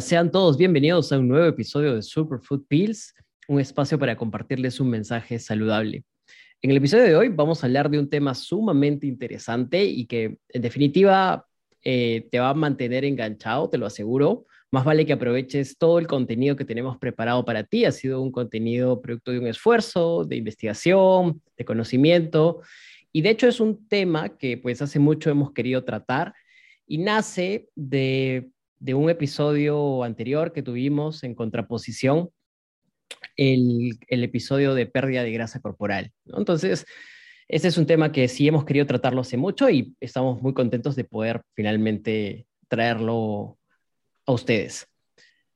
Sean todos bienvenidos a un nuevo episodio de Superfood Pills, un espacio para compartirles un mensaje saludable. En el episodio de hoy vamos a hablar de un tema sumamente interesante y que en definitiva eh, te va a mantener enganchado, te lo aseguro. Más vale que aproveches todo el contenido que tenemos preparado para ti. Ha sido un contenido producto de un esfuerzo, de investigación, de conocimiento. Y de hecho es un tema que pues hace mucho hemos querido tratar y nace de, un episodio anterior que tuvimos en contraposición, el, episodio de pérdida de grasa corporal. Entonces, ese es un tema que sí hemos querido tratarlo hace mucho y estamos muy contentos de poder finalmente traerlo a ustedes.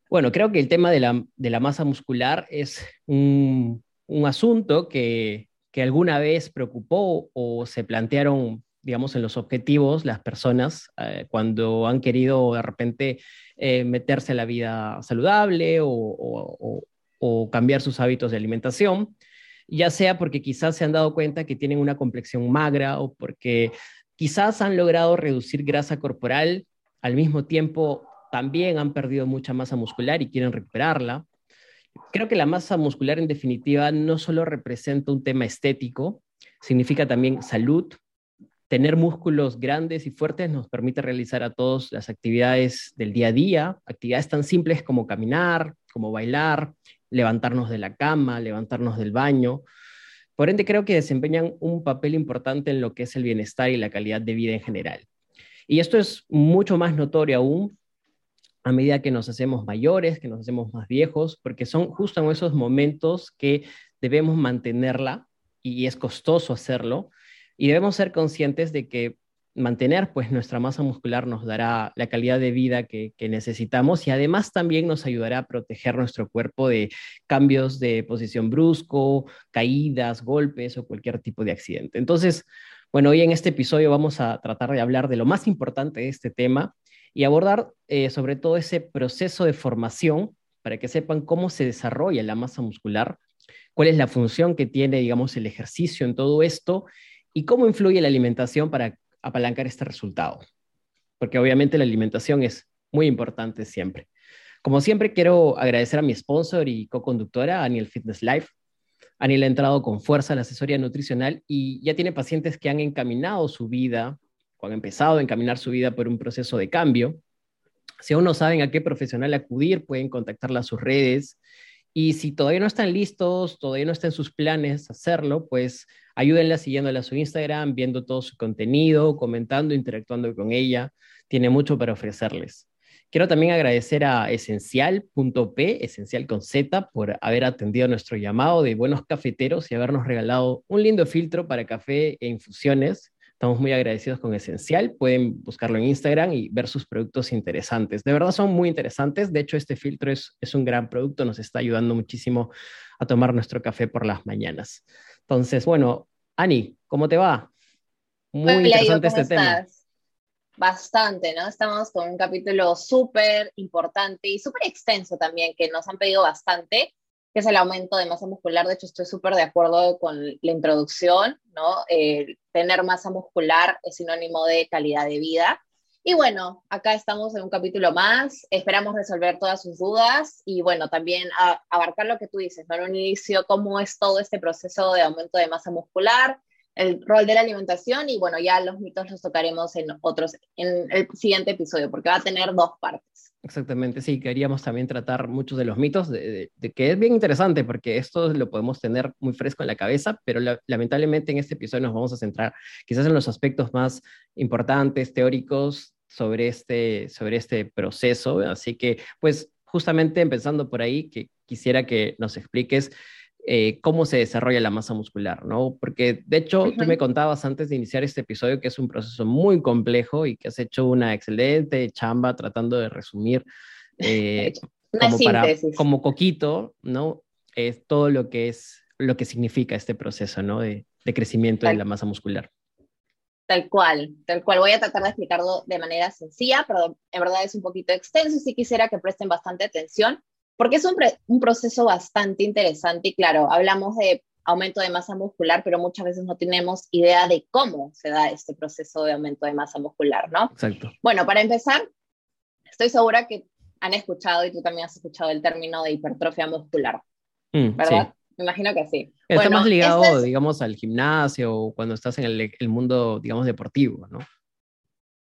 Bueno, creo que el tema de la, masa muscular es un, asunto que, alguna vez preocupó o se plantearon, digamos, en los objetivos las personas eh, cuando han querido de repente eh, meterse a la vida saludable o, o cambiar sus hábitos de alimentación ya sea porque quizás se han dado cuenta que tienen una complexión magra o porque quizás han logrado reducir grasa corporal, al mismo tiempo también han perdido mucha masa muscular y quieren recuperarla. Creo que la masa muscular en definitiva no solo representa un tema estético, significa también salud. Tener músculos grandes y fuertes nos permite realizar a todos las actividades del día a día, actividades tan simples como caminar, como bailar, levantarnos de la cama, levantarnos del baño. Por ende, creo que desempeñan un papel importante en lo que es el bienestar y la calidad de vida en general. Y esto es mucho más notorio aún a medida que nos hacemos mayores, que nos hacemos más viejos, porque son justo en esos momentos que debemos mantenerla y es costoso hacerlo. Y debemos ser conscientes de que mantener pues nuestra masa muscular nos dará la calidad de vida que, necesitamos y además también nos ayudará a proteger nuestro cuerpo de cambios de posición brusco, caídas, golpes o cualquier tipo de accidente. Entonces, bueno, hoy en este episodio vamos a tratar de hablar de lo más importante de este tema y abordar eh, sobre todo ese proceso de formación para que sepan cómo se desarrolla la masa muscular, cuál es la función que tiene, digamos, el ejercicio en todo esto y cómo influye la alimentación para apalancar este resultado, porque obviamente la alimentación es muy importante siempre. Como siempre, quiero agradecer a mi sponsor y co-conductora, Aniel Fitness Life. Aniel ha entrado con fuerza en la asesoría nutricional y ya tiene pacientes que han encaminado su vida, o han empezado a encaminar su vida por un proceso de cambio. Si aún no saben a qué profesional acudir, pueden contactarla a sus redes. Y si todavía no están listos, todavía no están sus planes hacerlo, pues Ayúdenla siguiéndola a su Instagram, viendo todo su contenido, comentando, interactuando con ella. Tiene mucho para ofrecerles. Quiero también agradecer a Esencial.p, Esencial con Z, por haber atendido nuestro llamado de buenos cafeteros y habernos regalado un lindo filtro para café e infusiones. Estamos muy agradecidos con Esencial. Pueden buscarlo en Instagram y ver sus productos interesantes. De verdad son muy interesantes. De hecho, este filtro es, es un gran producto. Nos está ayudando muchísimo a tomar nuestro café por las mañanas. Entonces, bueno, Ani, ¿cómo te va? Muy interesante este tema. Bastante, ¿no? Estamos con un capítulo súper importante y súper extenso también, que nos han pedido bastante, que es el aumento de masa muscular. De hecho, estoy súper de acuerdo con la introducción, ¿no? tener masa muscular es sinónimo de calidad de vida. Y bueno, acá estamos en un capítulo más, esperamos resolver todas sus dudas y bueno, también abarcar lo que tú dices, ¿no? En un inicio, cómo es todo este proceso de aumento de masa muscular, el rol de la alimentación y bueno, ya los mitos los tocaremos en otros, en el siguiente episodio, porque va a tener dos partes. Exactamente, sí, queríamos también tratar muchos de los mitos, de, que es bien interesante, porque esto lo podemos tener muy fresco en la cabeza, pero lamentablemente en este episodio nos vamos a centrar quizás en los aspectos más importantes, teóricos, sobre este, sobre este proceso. Así que, pues, justamente empezando por ahí, que quisiera que nos expliques eh, cómo se desarrolla la masa muscular, ¿no? Porque de hecho tú me contabas antes de iniciar este episodio que es un proceso muy complejo y que has hecho una excelente chamba tratando de resumir eh, como, para, como coquito, ¿no? Es todo lo que es lo que significa este proceso, ¿no? De, de crecimiento de la masa muscular. Tal cual, tal cual. Voy a tratar de explicarlo de manera sencilla, pero en verdad es un poquito extenso y sí quisiera que presten bastante atención porque es un, proceso bastante interesante y claro, hablamos de aumento de masa muscular, pero muchas veces no tenemos idea de cómo se da este proceso de aumento de masa muscular, ¿no? Exacto. Bueno, para empezar, estoy segura que han escuchado y tú también has escuchado el término de hipertrofia muscular, mm, ¿verdad? Me imagino que sí. Está más ligado, digamos, al gimnasio o cuando estás en el, mundo, digamos, deportivo, ¿no?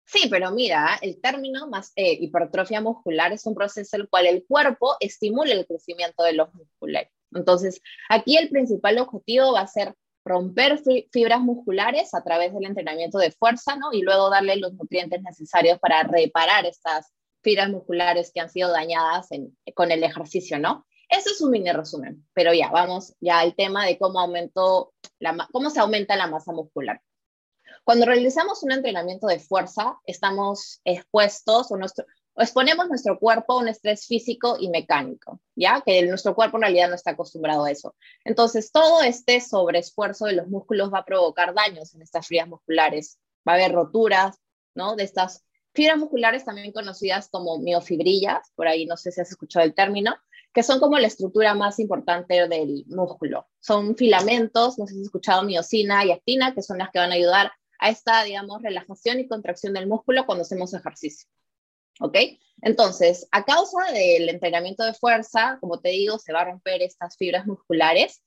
Sí, pero mira, el término más eh, hipertrofia muscular es un proceso en el cual el cuerpo estimula el crecimiento de los músculos. Entonces, aquí el principal objetivo va a ser romper fibras musculares a través del entrenamiento de fuerza, ¿no? Y luego darle los nutrientes necesarios para reparar estas fibras musculares que han sido dañadas con el ejercicio, ¿no? Eso es un mini resumen, pero ya, vamos ya al tema de cómo, aumentó la, cómo se aumenta la masa muscular. Cuando realizamos un entrenamiento de fuerza, estamos expuestos o nuestro, exponemos nuestro cuerpo a un estrés físico y mecánico, ¿ya? Que nuestro cuerpo en realidad no está acostumbrado a eso. Entonces, todo este sobreesfuerzo de los músculos va a provocar daños en estas fibras musculares. Va a haber roturas, ¿no? De estas fibras musculares también conocidas como miofibrillas, por ahí no sé si has escuchado el término, que son como la estructura más importante del músculo. Son filamentos, no sé si has escuchado miocina y actina, que son las que van a ayudar a esta, digamos, relajación y contracción del músculo cuando hacemos ejercicio. ¿Ok? Entonces, a causa del entrenamiento de fuerza, como te digo, se va a romper estas fibras musculares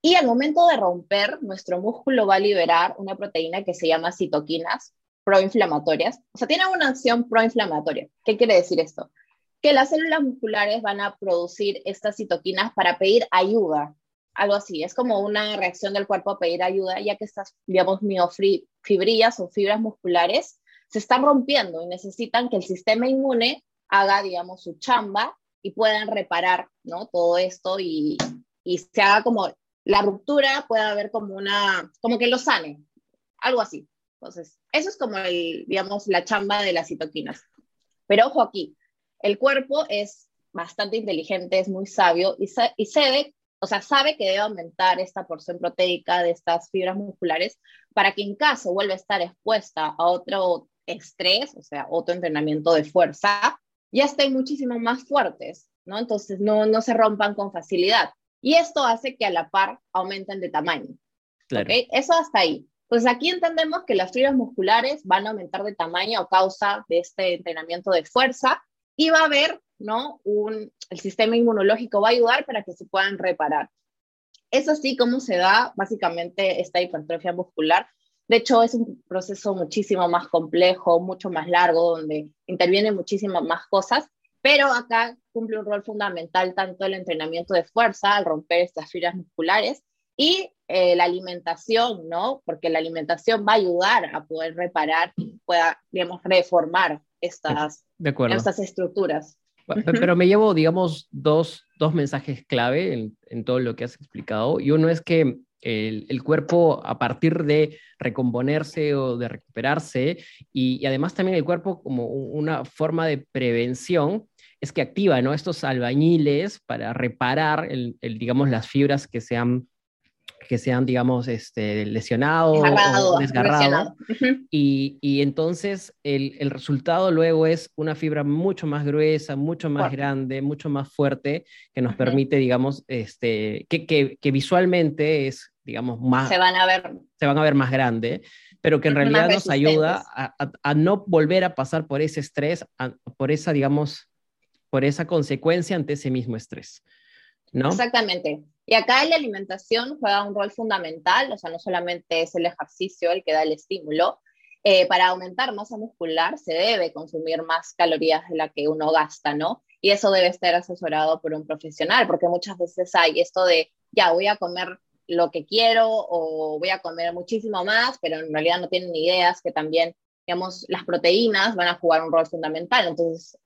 y al momento de romper, nuestro músculo va a liberar una proteína que se llama citoquinas proinflamatorias. O sea, tiene una acción proinflamatoria. ¿Qué quiere decir esto? Que las células musculares van a producir estas citoquinas para pedir ayuda. Algo así, es como una reacción del cuerpo a pedir ayuda, ya que estas, digamos, miofibrillas o fibras musculares se están rompiendo y necesitan que el sistema inmune haga, digamos, su chamba y puedan reparar, ¿no? Todo esto y, y se haga como la ruptura, pueda haber como una, como que lo sane, algo así. Entonces, eso es como, el, digamos, la chamba de las citoquinas. Pero ojo aquí, el cuerpo es bastante inteligente, es muy sabio y, y sabe, o sea, sabe que debe aumentar esta porción proteica de estas fibras musculares para que en caso vuelva a estar expuesta a otro estrés, o sea, otro entrenamiento de fuerza, ya estén muchísimo más fuertes, ¿no? Entonces no, no se rompan con facilidad. Y esto hace que a la par aumenten de tamaño. Claro. Eso hasta ahí. Pues aquí entendemos que las fibras musculares van a aumentar de tamaño a causa de este entrenamiento de fuerza y va a haber, ¿no? Un, el sistema inmunológico va a ayudar para que se puedan reparar. Es así como se da básicamente esta hipertrofia muscular de hecho, es un proceso muchísimo más complejo, mucho más largo, donde intervienen muchísimas más cosas, pero acá cumple un rol fundamental tanto el entrenamiento de fuerza al romper estas fibras musculares y eh, la alimentación, ¿no? Porque la alimentación va a ayudar a poder reparar pueda, digamos, reformar estas, estas estructuras. Pero me llevo, digamos, dos, dos mensajes clave en, en, todo lo que has explicado. Y uno es que el, cuerpo a partir de recomponerse o de recuperarse y, además también el cuerpo como una forma de prevención es que activa ¿no? estos albañiles para reparar el, digamos, las fibras que se han que sean, digamos, este, lesionado o desgarrado. y, y, entonces el, el, resultado luego es una fibra mucho más gruesa, mucho más grande, mucho más fuerte, que nos permite, digamos, este, que, que, que, visualmente es, digamos, más... Se van a ver. Se van a ver más grande, pero que en realidad nos ayuda a, a, no volver a pasar por ese estrés, por esa, digamos, por esa consecuencia ante ese mismo estrés. ¿No? Exactamente. Y acá la alimentación juega un rol fundamental, o sea, no solamente es el ejercicio el que da el estímulo, eh, para aumentar masa muscular se debe consumir más calorías de la que uno gasta, ¿no? Y eso debe estar asesorado por un profesional, porque muchas veces hay esto de, ya voy a comer lo que quiero o voy a comer muchísimo más, pero en realidad no tienen ideas que también, digamos, las proteínas van a jugar un rol fundamental. Entonces,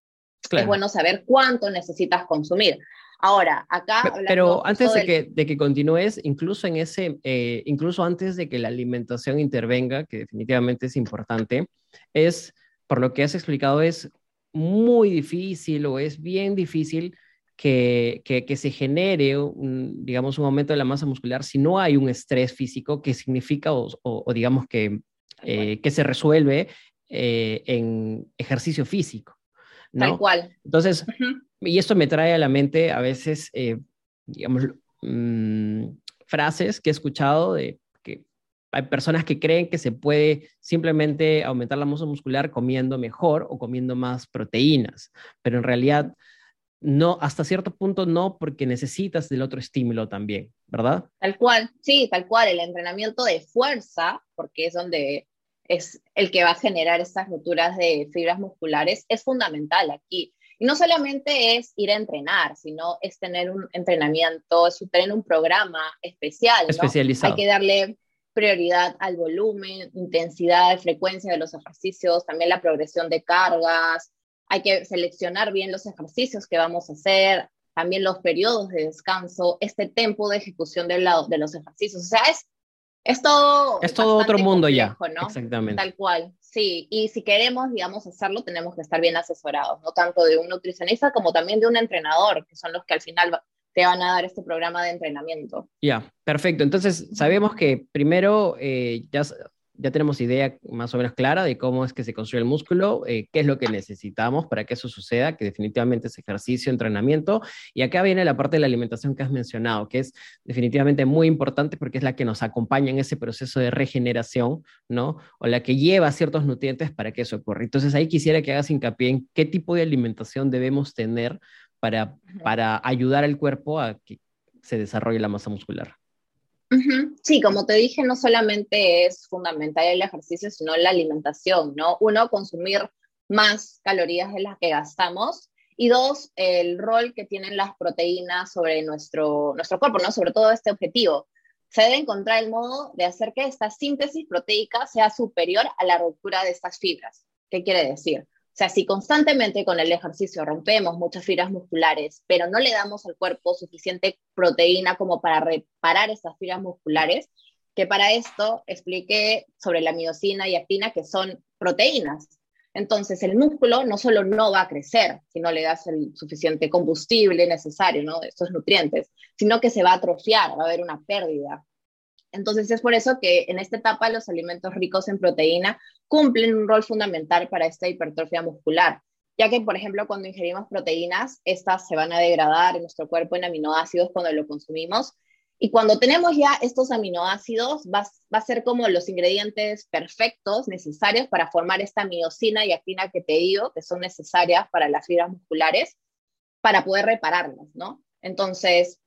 es bueno saber cuánto necesitas consumir. Ahora, acá... Pero antes de, que, de que continúes, incluso en ese, eh, incluso antes de que la alimentación intervenga, que definitivamente es importante, es, por lo que has explicado, es muy difícil o es bien difícil que, que, se genere, un, digamos, un aumento de la masa muscular si no hay un estrés físico que significa o, o, digamos que, eh, que se resuelve eh, en ejercicio físico. ¿No? Tal cual. Entonces, y esto me trae a la mente a veces, eh, digamos, mm, frases que he escuchado de que hay personas que creen que se puede simplemente aumentar la masa muscular comiendo mejor o comiendo más proteínas, pero en realidad no, hasta cierto punto no, porque necesitas del otro estímulo también, ¿verdad? Tal cual, sí, tal cual, el entrenamiento de fuerza, porque es donde es el que va a generar estas roturas de fibras musculares, es fundamental aquí. Y no solamente es ir a entrenar, sino es tener un entrenamiento, es tener un programa especial. Especializado. Hay que darle prioridad al volumen, intensidad, frecuencia de los ejercicios, también la progresión de cargas. Hay que seleccionar bien los ejercicios que vamos a hacer, también los periodos de descanso, este tiempo de ejecución de, de los ejercicios. O sea, es, es todo. Es todo otro mundo ya. Exactamente. Tal cual. Sí, y si queremos, digamos, hacerlo, tenemos que estar bien asesorados, no tanto de un nutricionista como también de un entrenador, que son los que al final te van a dar este programa de entrenamiento. Ya, perfecto. Entonces, sabemos que primero eh, ya ya tenemos idea más o menos clara de cómo es que se construye el músculo, eh, qué es lo que necesitamos para que eso suceda, que definitivamente es ejercicio, entrenamiento. Y acá viene la parte de la alimentación que has mencionado, que es definitivamente muy importante porque es la que nos acompaña en ese proceso de regeneración, ¿no? O la que lleva ciertos nutrientes para que eso ocurra. Entonces ahí quisiera que hagas hincapié en qué tipo de alimentación debemos tener para, para ayudar al cuerpo a que se desarrolle la masa muscular. Sí, como te dije, no solamente es fundamental el ejercicio, sino la alimentación, ¿no? Uno, consumir más calorías de las que gastamos y dos, el rol que tienen las proteínas sobre nuestro, nuestro cuerpo, ¿no? Sobre todo este objetivo. Se debe encontrar el modo de hacer que esta síntesis proteica sea superior a la ruptura de estas fibras. ¿Qué quiere decir? Sea, si constantemente con el ejercicio rompemos muchas fibras musculares, pero no le damos al cuerpo suficiente proteína como para reparar esas fibras musculares, que para esto expliqué sobre la miocina y actina, que son proteínas. Entonces, el músculo no solo no va a crecer si no le das el suficiente combustible necesario, ¿no? Estos nutrientes, sino que se va a atrofiar, va a haber una pérdida. Entonces es por eso que en esta etapa los alimentos ricos en proteína cumplen un rol fundamental para esta hipertrofia muscular, ya que, por ejemplo, cuando ingerimos proteínas, estas se van a degradar en nuestro cuerpo en aminoácidos cuando lo consumimos. Y cuando tenemos ya estos aminoácidos, va, a ser como los ingredientes perfectos, necesarios para formar esta miocina y actina que te digo, que son necesarias para las fibras musculares, para poder repararlas, ¿no? Entonces,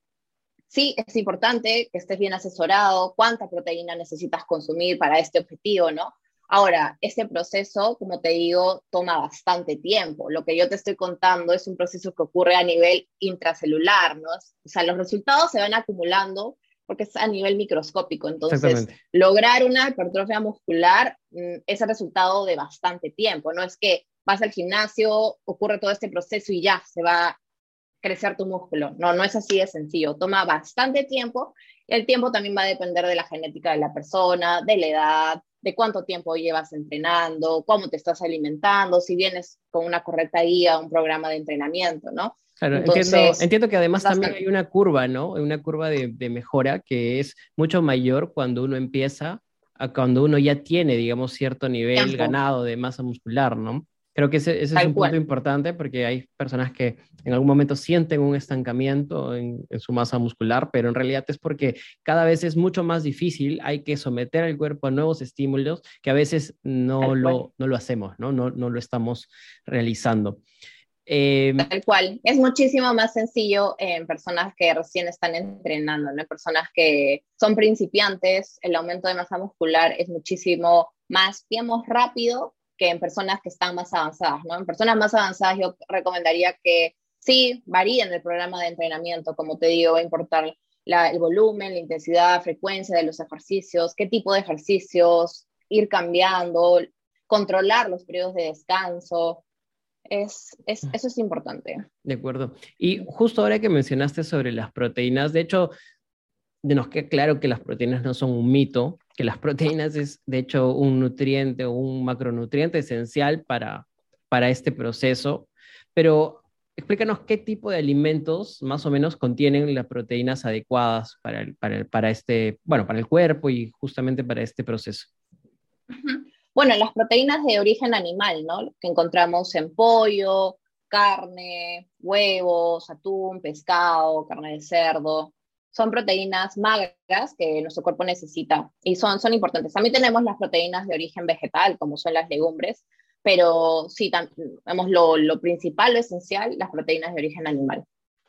sí es importante que estés bien asesorado, cuánta proteína necesitas consumir para este objetivo, ¿no? Ahora, este proceso, como te digo, toma bastante tiempo. Lo que yo te estoy contando es un proceso que ocurre a nivel intracelular, ¿no? O sea, los resultados se van acumulando porque es a nivel microscópico. Entonces, lograr una hipertrofia muscular mm, es el resultado de bastante tiempo. No es que vas al gimnasio, ocurre todo este proceso y ya se va crecer tu músculo. No, no es así de sencillo. Toma bastante tiempo. El tiempo también va a depender de la genética de la persona, de la edad, de cuánto tiempo llevas entrenando, cómo te estás alimentando, si vienes con una correcta guía, un programa de entrenamiento, ¿no? Claro, entiendo, entiendo, que además también hay una curva, ¿no? Una curva de, de, mejora que es mucho mayor cuando uno empieza a cuando uno ya tiene, digamos, cierto nivel ganado de masa muscular, ¿no? Creo que ese, es un punto importante porque hay personas que en algún momento sienten un estancamiento en, su masa muscular, pero en realidad es porque cada vez es mucho más difícil, hay que someter al cuerpo a nuevos estímulos que a veces no, lo, no lo hacemos, ¿no? No, no lo estamos realizando. Em, Tal cual, es muchísimo más sencillo en personas que recién están entrenando, ¿no? En personas que son principiantes, el aumento de masa muscular es muchísimo más, digamos, rápido que en personas que están más avanzadas, ¿no? En personas más avanzadas yo recomendaría que sí, varíen el programa de entrenamiento, como te digo, va a importar el volumen, la intensidad, la frecuencia de los ejercicios, qué tipo de ejercicios, ir cambiando, controlar los periodos de descanso. Es, es, eso es importante. De acuerdo. Y justo ahora que mencionaste sobre las proteínas, de hecho, nos queda claro que las proteínas no son un mito, que las proteínas es de hecho un nutriente o un macronutriente esencial para, para este proceso, pero explícanos qué tipo de alimentos más o menos contienen las proteínas adecuadas para, el, para, para, este, bueno, para el cuerpo y justamente para este proceso. Bueno, las proteínas de origen animal, ¿no? Que encontramos en pollo, carne, huevos, atún, pescado, carne de cerdo, son proteínas magras que nuestro cuerpo necesita y son, son importantes. También tenemos las proteínas de origen vegetal, como son las legumbres, pero sí, tenemos lo, lo principal, lo esencial, las proteínas de origen animal.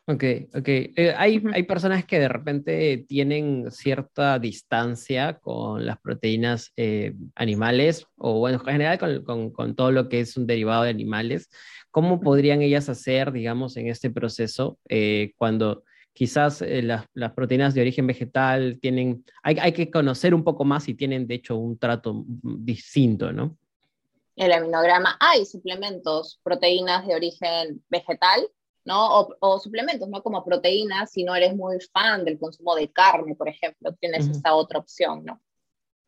Ok, ok. Eh, hay, hay personas que de repente tienen cierta distancia con las proteínas eh, animales o, bueno, en general con, con, con, todo lo que es un derivado de animales. ¿Cómo podrían ellas hacer, digamos, en este proceso eh, cuando quizás las, las, proteínas de origen vegetal tienen, hay, hay que conocer un poco más y tienen, de hecho, un trato distinto, ¿no? El aminograma, hay suplementos, proteínas de origen vegetal ¿no? O, suplementos, ¿no? Como proteínas, si no eres muy fan del consumo de carne, por ejemplo, tienes esta otra opción, ¿no?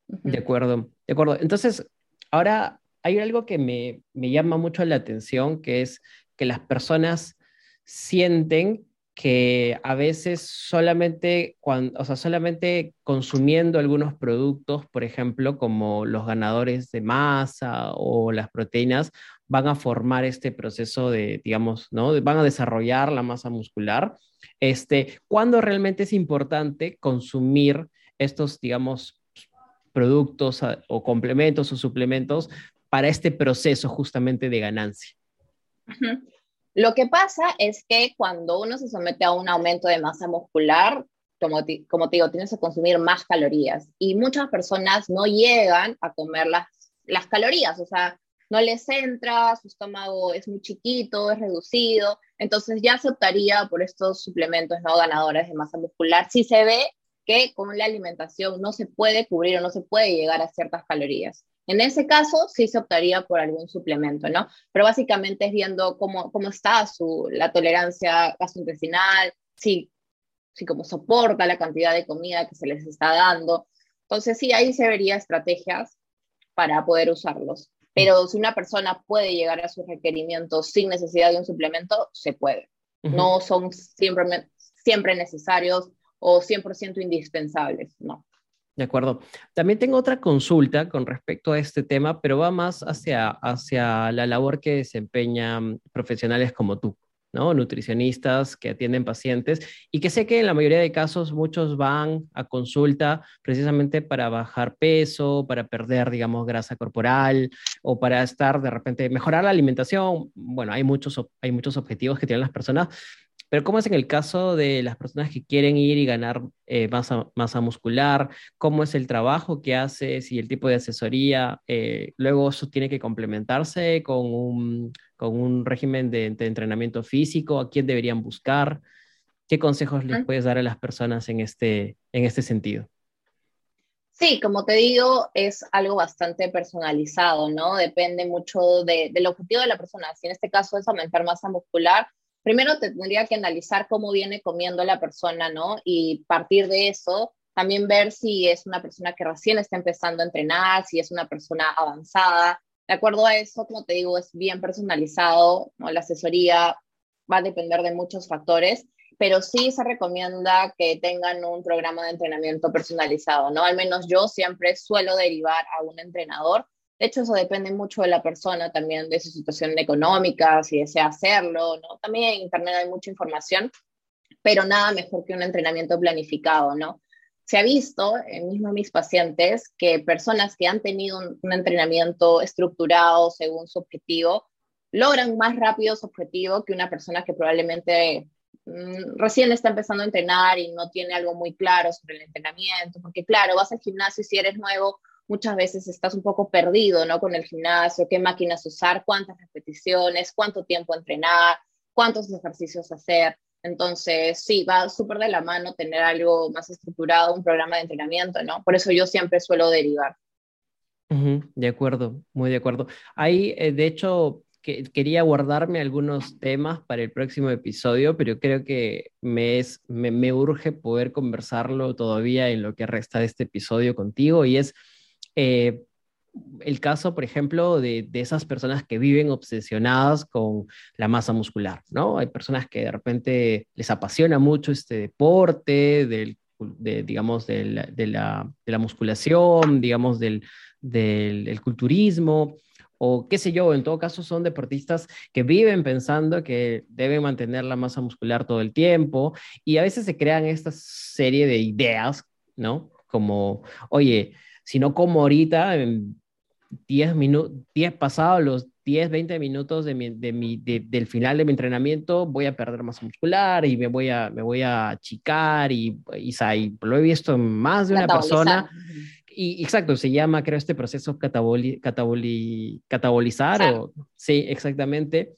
De acuerdo, de acuerdo. Entonces, ahora hay algo que me, me llama mucho la atención, que es que las personas sienten que a veces solamente, cuando, o sea, solamente consumiendo algunos productos, por ejemplo, como los ganadores de masa o las proteínas, van a formar este proceso de, digamos, ¿no? Van a desarrollar la masa muscular. Este, ¿Cuándo realmente es importante consumir estos, digamos, productos o complementos o suplementos para este proceso justamente de ganancia? Lo que pasa es que cuando uno se somete a un aumento de masa muscular, como te, como te digo, tienes que consumir más calorías. Y muchas personas no llegan a comer las, las calorías, o sea, no les entra, su estómago es muy chiquito, es reducido, entonces ya se optaría por estos suplementos no ganadores de masa muscular. Si se ve que con la alimentación no se puede cubrir o no se puede llegar a ciertas calorías. En ese caso, sí se optaría por algún suplemento, ¿no? Pero básicamente es viendo cómo, cómo está su, la tolerancia gastrointestinal, si, si cómo soporta la cantidad de comida que se les está dando. Entonces, sí, ahí se vería estrategias para poder usarlos. Pero si una persona puede llegar a sus requerimientos sin necesidad de un suplemento, se puede. No son siempre, siempre necesarios o 100% indispensables, no. De acuerdo. También tengo otra consulta con respecto a este tema, pero va más hacia, hacia la labor que desempeñan profesionales como tú, ¿no? Nutricionistas que atienden pacientes y que sé que en la mayoría de casos muchos van a consulta precisamente para bajar peso, para perder, digamos, grasa corporal o para estar de repente, mejorar la alimentación. Bueno, hay muchos, hay muchos objetivos que tienen las personas, pero ¿cómo es en el caso de las personas que quieren ir y ganar eh, masa, masa, muscular? ¿Cómo es el trabajo que haces y el tipo de asesoría? Eh, luego eso tiene que complementarse con un, con un régimen de, entrenamiento físico. ¿A quién deberían buscar? ¿Qué consejos les puedes dar a las personas en este, en este sentido? Sí, como te digo, es algo bastante personalizado, ¿no? Depende mucho del objetivo de la persona. Si en este caso es aumentar masa muscular, primero tendría que analizar cómo viene comiendo la persona, ¿no? Y partir de eso, también ver si es una persona que recién está empezando a entrenar, si es una persona avanzada. De acuerdo a eso, como te digo, es bien personalizado. La asesoría va a depender de muchos factores, pero sí se recomienda que tengan un programa de entrenamiento personalizado, ¿no? Al menos yo siempre suelo derivar a un entrenador de hecho, eso depende mucho de la persona también, de su situación económica, si desea hacerlo, ¿no? También en Internet hay mucha información, pero nada mejor que un entrenamiento planificado, ¿no? Se ha visto, en mismo mis pacientes, que personas que han tenido un, entrenamiento estructurado según su objetivo, logran más rápido su objetivo que una persona que probablemente mm, recién está empezando a entrenar y no tiene algo muy claro sobre el entrenamiento, porque claro, vas al gimnasio y si eres nuevo, muchas veces estás un poco perdido, ¿no? Con el gimnasio, qué máquinas usar, cuántas repeticiones, cuánto tiempo entrenar, cuántos ejercicios hacer. Entonces, sí, va súper de la mano tener algo más estructurado, un programa de entrenamiento, ¿no? Por eso yo siempre suelo derivar. de acuerdo, muy de acuerdo. Ahí, eh, de hecho, que, quería guardarme algunos temas para el próximo episodio, pero creo que me, es, me, me urge poder conversarlo todavía en lo que resta de este episodio contigo y es eh, el caso, por ejemplo, de, esas personas que viven obsesionadas con la masa muscular, ¿no? Hay personas que de repente les apasiona mucho este deporte, del, digamos, de la, musculación, digamos, del, del culturismo, o qué sé yo, en todo caso son deportistas que viven pensando que deben mantener la masa muscular todo el tiempo y a veces se crean esta serie de ideas, ¿no? Como, oye, si no como ahorita, en 10 minutos, 10 pasados los 10, 20 minutos de mi, de mi, del final de mi entrenamiento, voy a perder masa muscular y me voy a, me voy a achicar y, y, y lo he visto en más de una persona. Y exacto, se llama, creo, este proceso cataboli, cataboli, catabolizar, o, sí, exactamente.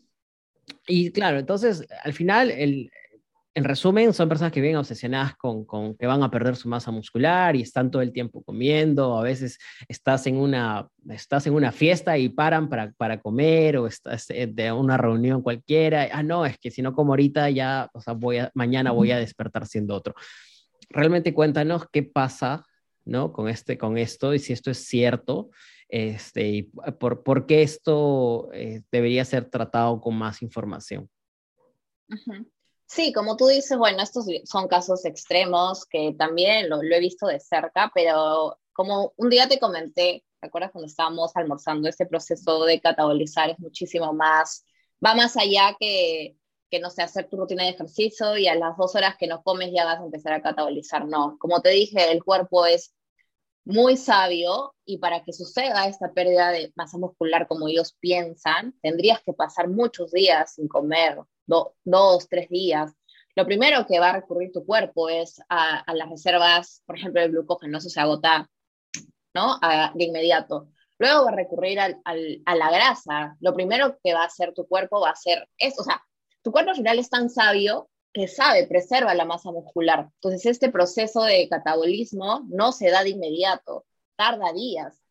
Y claro, entonces, al final, el, en resumen, son personas que vienen obsesionadas con, con, que van a perder su masa muscular y están todo el tiempo comiendo, a veces estás en una, estás en una fiesta y paran para, para comer o estás de una reunión cualquiera, ah, no, es que si no como ahorita ya, o sea, voy a, mañana voy a despertar siendo otro. Realmente cuéntanos qué pasa ¿no? Con, este, con esto y si esto es cierto, este, y por, por qué esto eh, debería ser tratado con más información. Sí, como tú dices, bueno, estos son casos extremos que también lo, he visto de cerca, pero como un día te comenté, ¿te acuerdas cuando estábamos almorzando? Este proceso de catabolizar es muchísimo más, va más allá que, que no sé, hacer tu rutina de ejercicio y a las dos horas que no comes ya vas a empezar a catabolizar. No, como te dije, el cuerpo es muy sabio y para que suceda esta pérdida de masa muscular como ellos piensan, tendrías que pasar muchos días sin comer, dos, tres días. Lo primero que va a recurrir tu cuerpo es a, las reservas, por ejemplo, el glucógeno, eso se agota ¿no? de inmediato. Luego va a recurrir al, a la grasa. Lo primero que va a hacer tu cuerpo va a ser eso. O sea, tu cuerpo al final es tan sabio que sabe, preserva la masa muscular. Entonces, este proceso de catabolismo no se da de inmediato, tarda días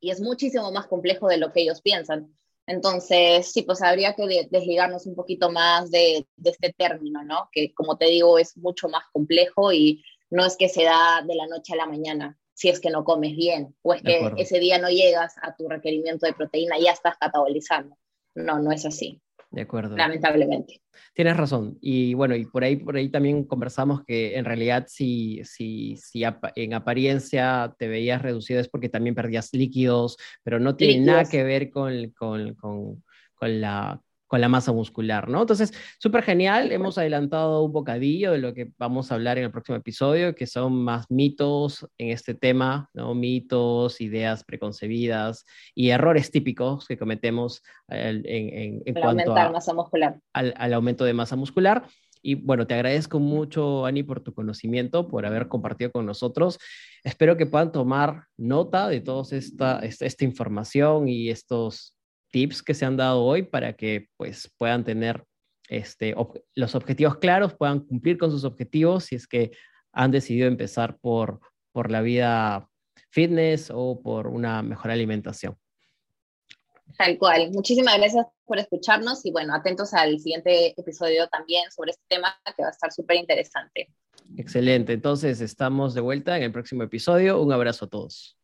y es muchísimo más complejo de lo que ellos piensan. Entonces, sí, pues habría que desligarnos un poquito más de, de, este término, ¿no? Que como te digo, es mucho más complejo y no es que se da de la noche a la mañana, si es que no comes bien, o es que ese día no llegas a tu requerimiento de proteína y ya estás catabolizando. No, no es así. De acuerdo. Lamentablemente. Tienes razón. Y bueno, y por ahí, por ahí también conversamos que en realidad si, si, si en apariencia te veías reducido es porque también perdías líquidos, pero no tiene nada que ver con, con, con, con la con la masa muscular, ¿no? Entonces, súper genial, hemos adelantado un bocadillo de lo que vamos a hablar en el próximo episodio, que son más mitos en este tema, ¿no? Mitos, ideas preconcebidas y errores típicos que cometemos en, en, en cuanto a, masa muscular. Al, al aumento de masa muscular. Y bueno, te agradezco mucho, Ani, por tu conocimiento, por haber compartido con nosotros. Espero que puedan tomar nota de toda esta, esta, esta información y estos tips que se han dado hoy para que pues puedan tener este, los objetivos claros, puedan cumplir con sus objetivos si es que han decidido empezar por, por la vida fitness o por una mejor alimentación. Tal cual. Muchísimas gracias por escucharnos y bueno, atentos al siguiente episodio también sobre este tema que va a estar súper interesante. Excelente. Entonces, estamos de vuelta en el próximo episodio. Un abrazo a todos.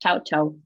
Chao, chao.